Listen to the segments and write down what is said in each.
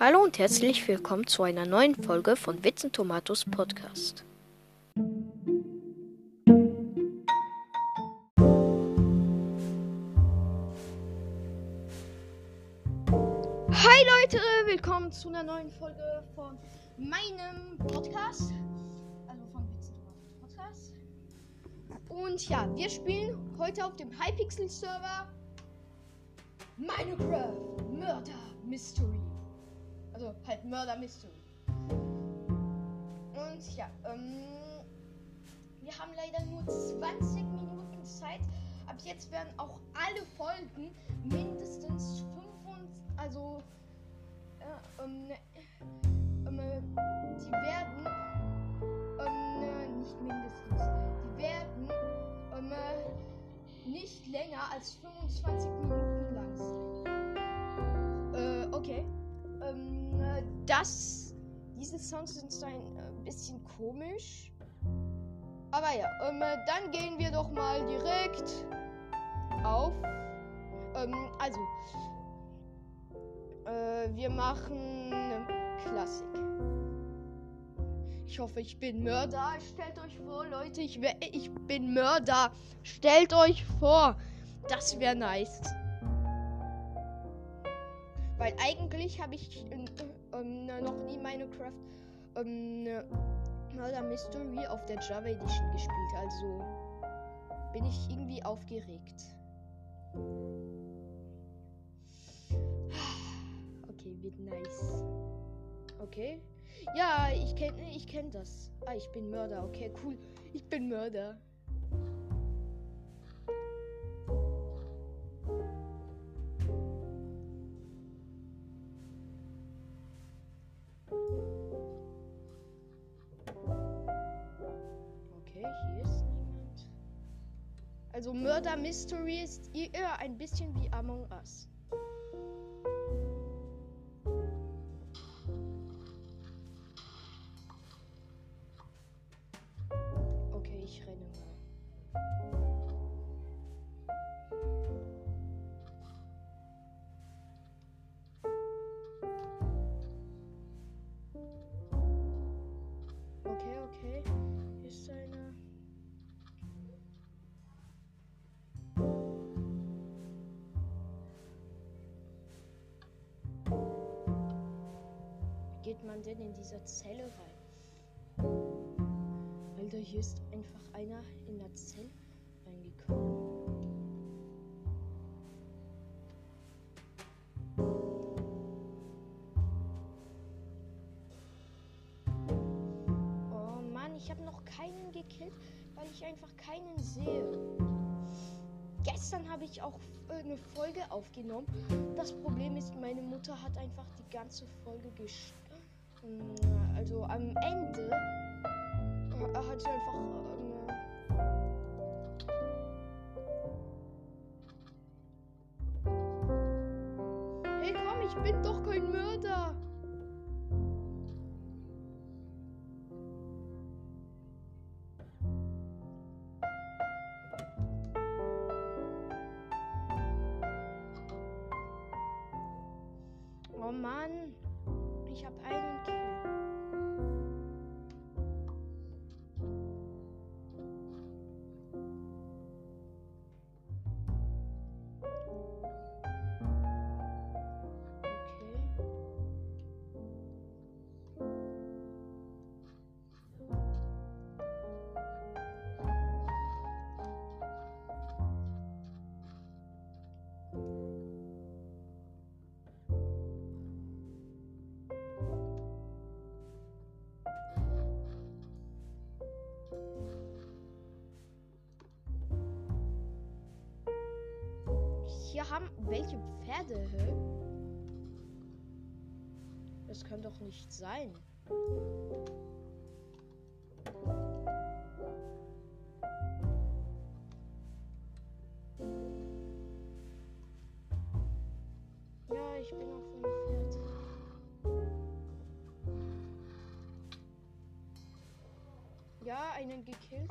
Hallo und herzlich willkommen zu einer neuen Folge von Witzen Tomatos Podcast. Hi Leute, willkommen zu einer neuen Folge von meinem Podcast. Also von Witzen Tomatos Podcast. Und ja, wir spielen heute auf dem Hypixel Server Minecraft Murder Mystery. Also halt Murder Mystery. Und ja, ähm, wir haben leider nur 20 Minuten Zeit. Ab jetzt werden auch alle Folgen mindestens 5, also äh, ähm, ähm, die werden ähm, nicht mindestens, die werden ähm, nicht länger als 25 Minuten lang sein. Äh, okay. Ähm, das, diese Sounds sind ein äh, bisschen komisch. Aber ja, ähm, dann gehen wir doch mal direkt auf. Ähm, also, äh, wir machen Klassik. Ich hoffe, ich bin Mörder. Stellt euch vor, Leute, ich, wär, ich bin Mörder. Stellt euch vor, das wäre nice. Weil eigentlich habe ich Minecraft äh, Murder Mystery auf der Java Edition gespielt. Also bin ich irgendwie aufgeregt. Okay, wird nice. Okay. Ja, ich kenne ich kenn das. Ah, ich bin Mörder. Okay, cool. Ich bin Mörder. Okay, hier ist niemand. Also Murder Mystery ist eher ein bisschen wie Among Us. Dieser Zelle rein? Alter, hier ist einfach einer in der Zelle reingekommen. Oh Mann, ich habe noch keinen gekillt, weil ich einfach keinen sehe. Gestern habe ich auch eine Folge aufgenommen. Das Problem ist, meine Mutter hat einfach die ganze Folge gesch... Also am Ende äh, hat sie einfach... Ähm, hey komm, ich bin doch kein Mörder. Oh Mann, ich habe einen welche Pferde? Hä? Das kann doch nicht sein. Ja, ich bin auf einem Pferd. Ja, einen gekillt.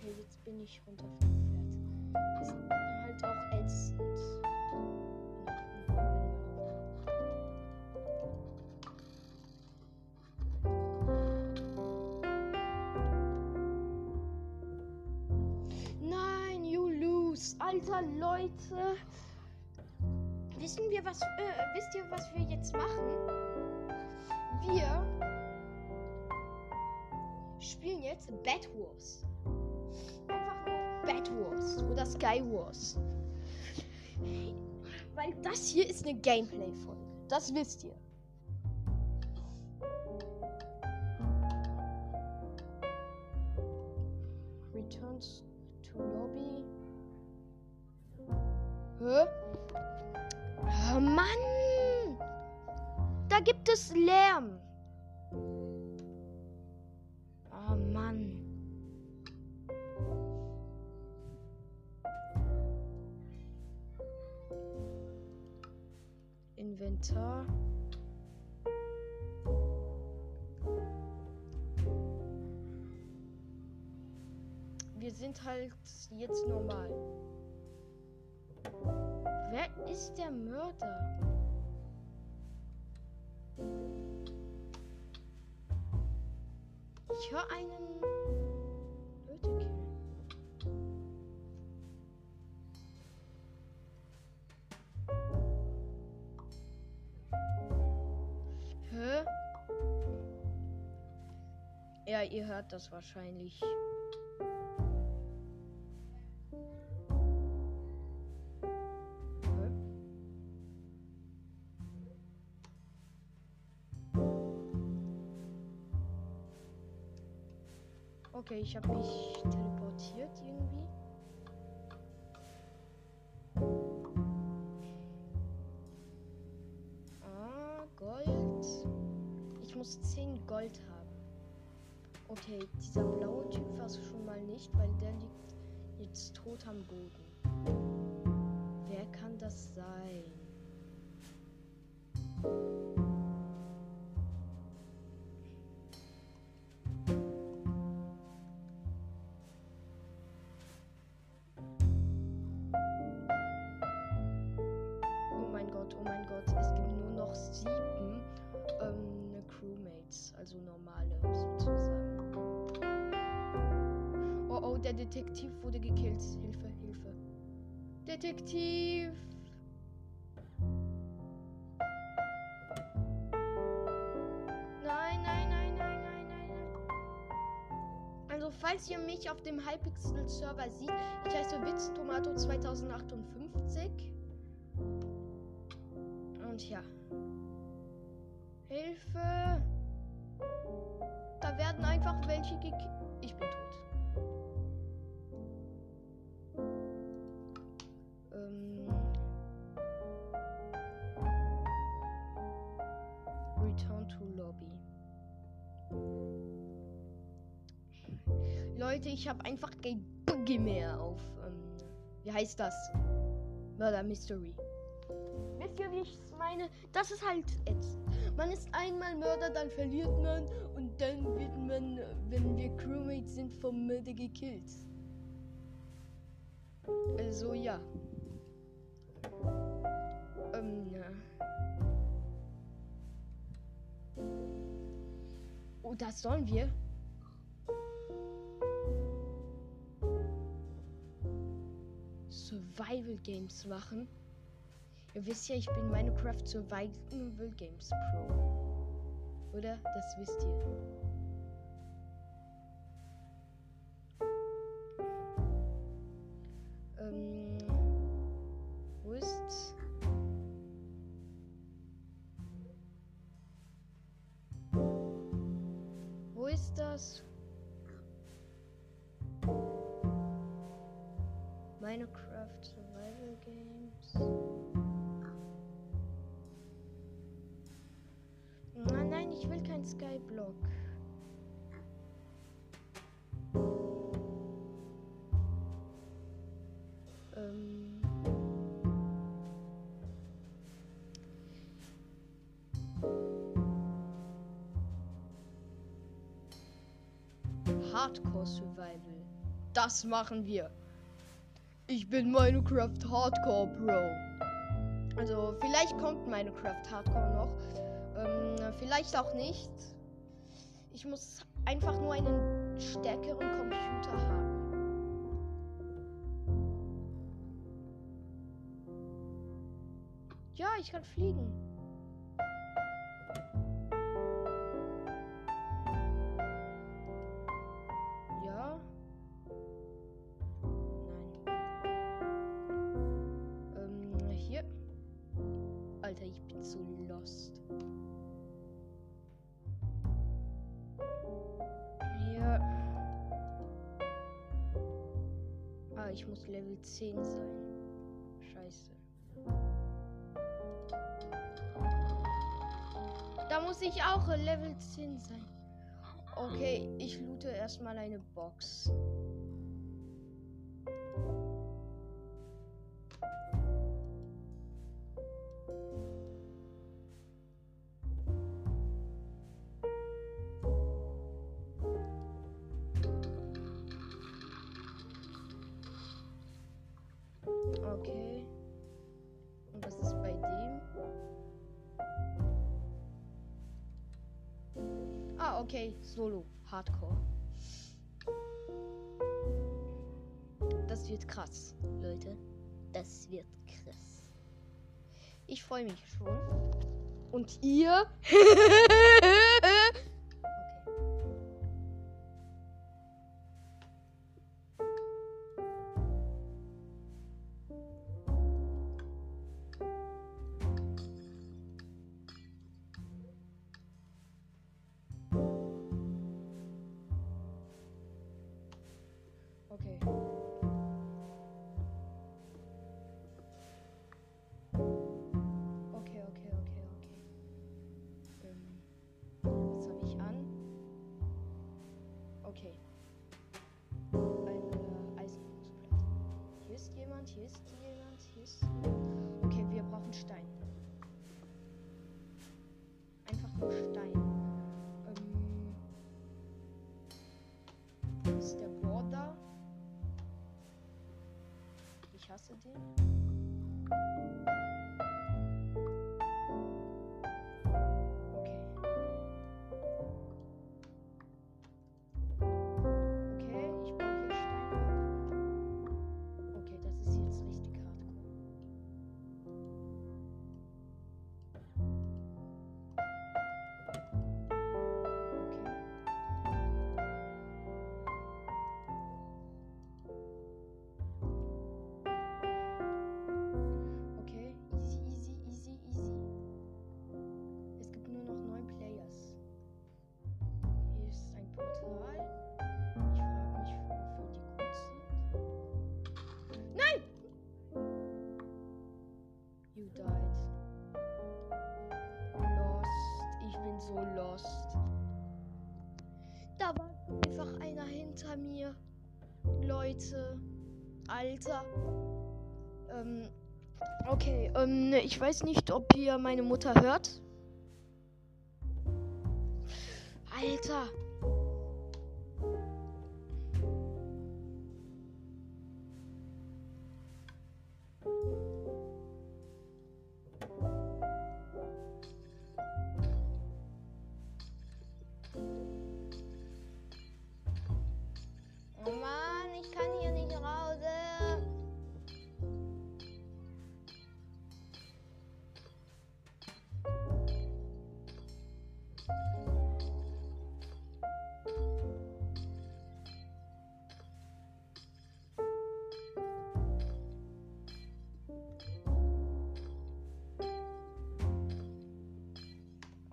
Okay, jetzt bin ich runter vom Pferd. Ist halt auch ätzend. Nein, you lose. Alter, Leute. Wissen wir, was, äh, wisst ihr, was wir jetzt machen? Wir spielen jetzt Bad Wars. Einfach nur Bad Wars oder Sky Wars. Weil das hier ist eine Gameplay-Folge. Das wisst ihr. Returns to Lobby. Hä? Oh Mann! Da gibt es Lärm. Halt jetzt normal. Wer ist der Mörder? Ich höre einen Leute? Ja, ihr hört das wahrscheinlich. Okay, ich habe mich teleportiert irgendwie. Ah, Gold. Ich muss 10 Gold haben. Okay, dieser blaue Typ war es schon mal nicht, weil der liegt jetzt tot am Boden. Wer kann das sein? Der Detektiv wurde gekillt. Hilfe, Hilfe. Detektiv! Nein, nein, nein, nein, nein, nein, nein. Also, falls ihr mich auf dem Hypixel-Server seht, ich heiße Witztomato 2058. Und ja. Hilfe! Da werden einfach welche gekillt. Ich bin tot. Leute, ich habe einfach kein Buggy mehr auf. Ähm, wie heißt das? Murder Mystery. Wisst ihr, wie ich es meine? Das ist halt ätzend. Man ist einmal Mörder, dann verliert man und dann wird man, wenn wir Crewmates sind, vom Mörder gekillt. Also ja. Ähm, ja. Oh, das sollen wir. Survival Games machen. Ihr wisst ja, ich bin Minecraft Survival Games Pro. Oder? Das wisst ihr. Ähm, will kein Skyblock. Ähm. Hardcore Survival. Das machen wir. Ich bin Minecraft Hardcore Pro. Also vielleicht kommt Minecraft Hardcore noch. Ähm, vielleicht auch nicht. Ich muss einfach nur einen stärkeren Computer haben. Ja, ich kann fliegen. Ich muss Level 10 sein. Scheiße. Da muss ich auch Level 10 sein. Okay, ich loote erstmal eine Box. Solo. Hardcore. Das wird krass, Leute. Das wird krass. Ich freue mich schon. Und ihr? Ich Leute. Alter. Ähm, okay, ähm, ich weiß nicht, ob ihr meine Mutter hört. Alter.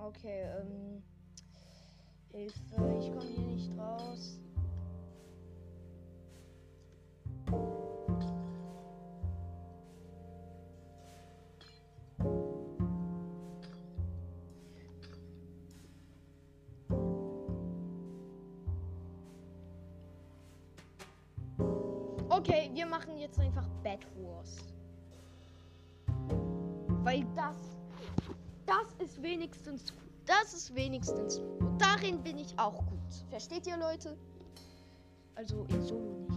Okay, ähm. Hilfe, ich komme hier nicht raus. Okay, wir machen jetzt einfach Bad Wars. Weil das, das ist wenigstens. Das ist wenigstens gut. Darin bin ich auch gut. Versteht ihr, Leute? Also in Solo nicht.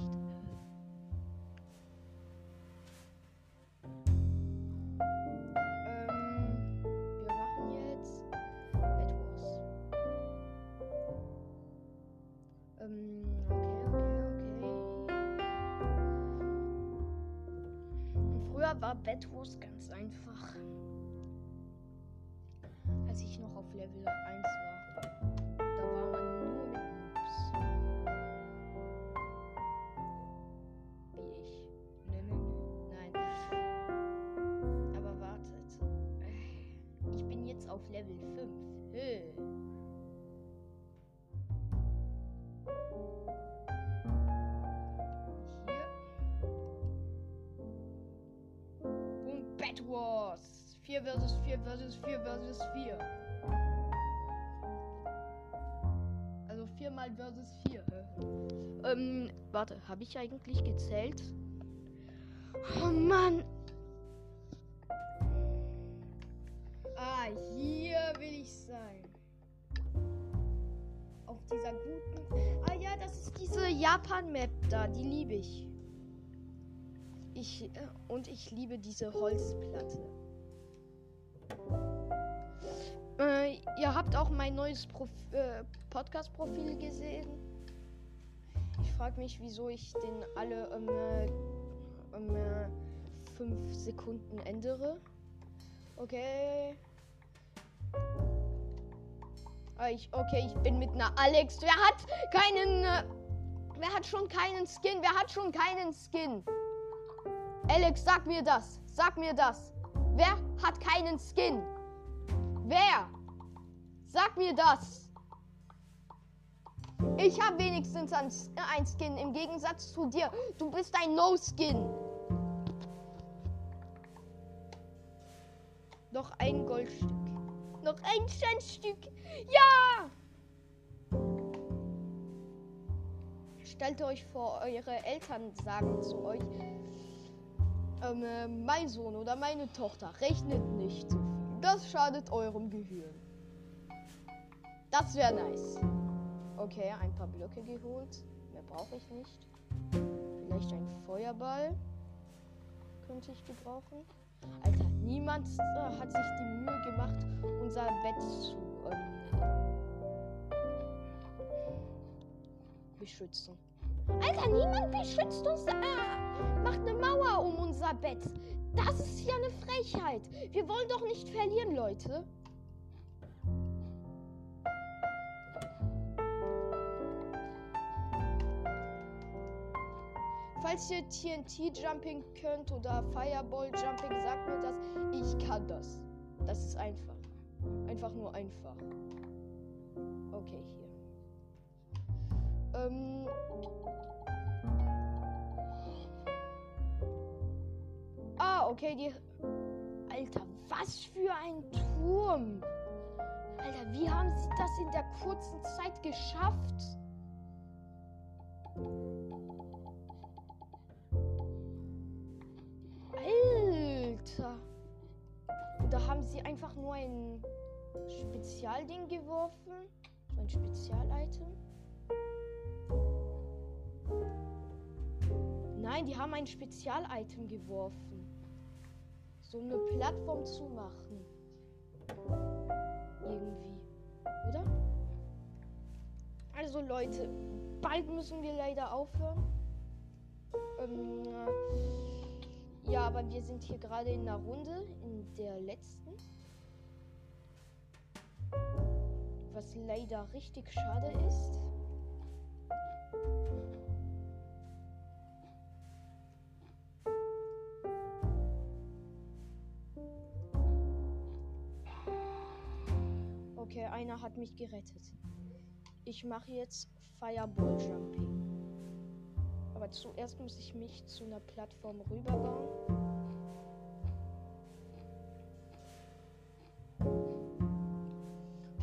Ähm, ähm, Früher war Bettwurst Bad Wars. 4 versus 4 versus 4 versus 4. Also 4 mal versus 4. Ähm, warte, habe ich eigentlich gezählt? Oh Mann. Ah, hier will ich sein. Auf dieser guten. Ah ja, das ist diese Japan-Map da. Die liebe ich. Ich äh, und ich liebe diese Holzplatte. Äh, ihr habt auch mein neues Prof äh, Podcast-Profil gesehen. Ich frage mich, wieso ich den alle um, äh, um äh, fünf Sekunden ändere. Okay. Ah, ich, okay, ich bin mit einer Alex. Wer hat keinen. Wer hat schon keinen Skin? Wer hat schon keinen Skin? Alex, sag mir das. Sag mir das. Wer hat keinen Skin? Wer? Sag mir das. Ich habe wenigstens ein, ein Skin im Gegensatz zu dir. Du bist ein No-Skin. Noch ein Goldstück. Noch ein Centstück. Ja! Stellt euch vor, eure Eltern sagen zu euch, ähm, äh, mein Sohn oder meine Tochter rechnet nicht so viel. Das schadet eurem Gehirn. Das wäre nice. Okay, ein paar Blöcke geholt. Mehr brauche ich nicht. Vielleicht ein Feuerball könnte ich gebrauchen. Alter, niemand äh, hat sich die Mühe gemacht, unser Bett zu ähm, beschützen. Alter, niemand beschützt uns. Äh, macht eine Mauer um unser Bett. Das ist ja eine Frechheit. Wir wollen doch nicht verlieren, Leute. Falls ihr TNT Jumping könnt oder Fireball Jumping, sagt mir das. Ich kann das. Das ist einfach. Einfach nur einfach. Okay, hier. Ähm. Ah, okay, die. Alter, was für ein Turm! Alter, wie haben sie das in der kurzen Zeit geschafft? Alter! Da haben sie einfach nur ein Spezialding geworfen. So ein Spezialitem. Nein, die haben ein Spezialitem geworfen. So eine Plattform zu machen. Irgendwie. Oder? Also Leute, bald müssen wir leider aufhören. Ähm, äh, ja, aber wir sind hier gerade in einer Runde, in der letzten. Was leider richtig schade ist. Hat mich gerettet. Ich mache jetzt Fireball Jumping. Aber zuerst muss ich mich zu einer Plattform rüberbauen.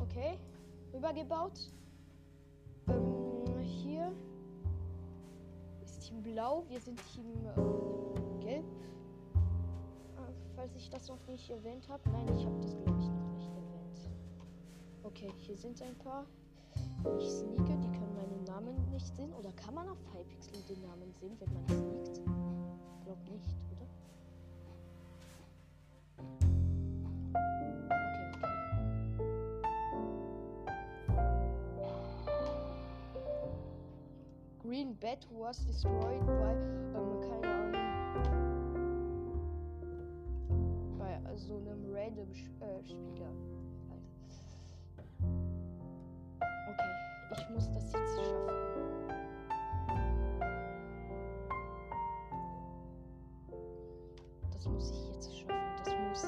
Okay, rübergebaut. Ähm, hier ist Team Blau, wir sind Team äh, Gelb. Äh, falls ich das noch nicht erwähnt habe. Nein, ich habe das glaube Okay, hier sind ein paar. Ich sneake, die können meinen Namen nicht sehen. Oder kann man auf Hypixel den Namen sehen, wenn man sneakt? Ich glaube nicht, oder? Green Bed was destroyed by, ähm, keine Ahnung. random äh, Spieler. Das muss ich jetzt schaffen. Das muss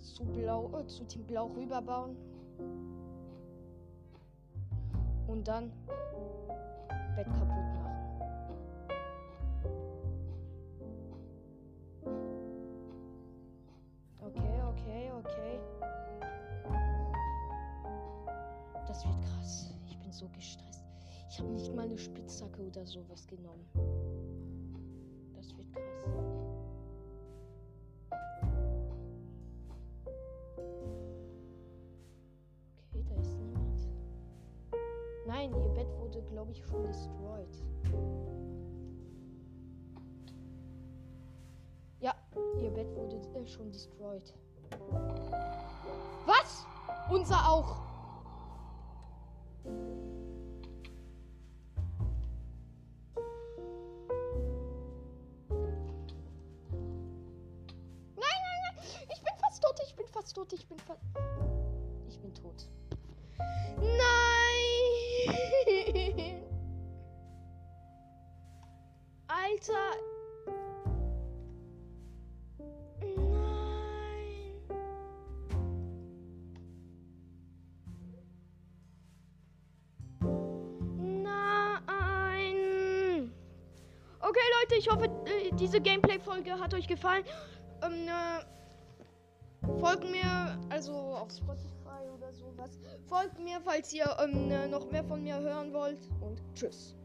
ich zu blau, äh, zu Team Blau rüberbauen. Und dann Bett kaputt machen. Okay, okay, okay. Das wird krass. Ich bin so gestresst. Ich habe nicht mal eine Spitzhacke oder sowas genommen. Äh, schon destroyed. Was? Unser auch. Nein, nein, nein. Ich bin fast tot. Ich bin fast. Ich bin tot. Nein! Alter! Diese Gameplay-Folge hat euch gefallen. Ähm, äh, folgt mir, also auf Spotify oder sowas. Folgt mir, falls ihr ähm, noch mehr von mir hören wollt. Und tschüss.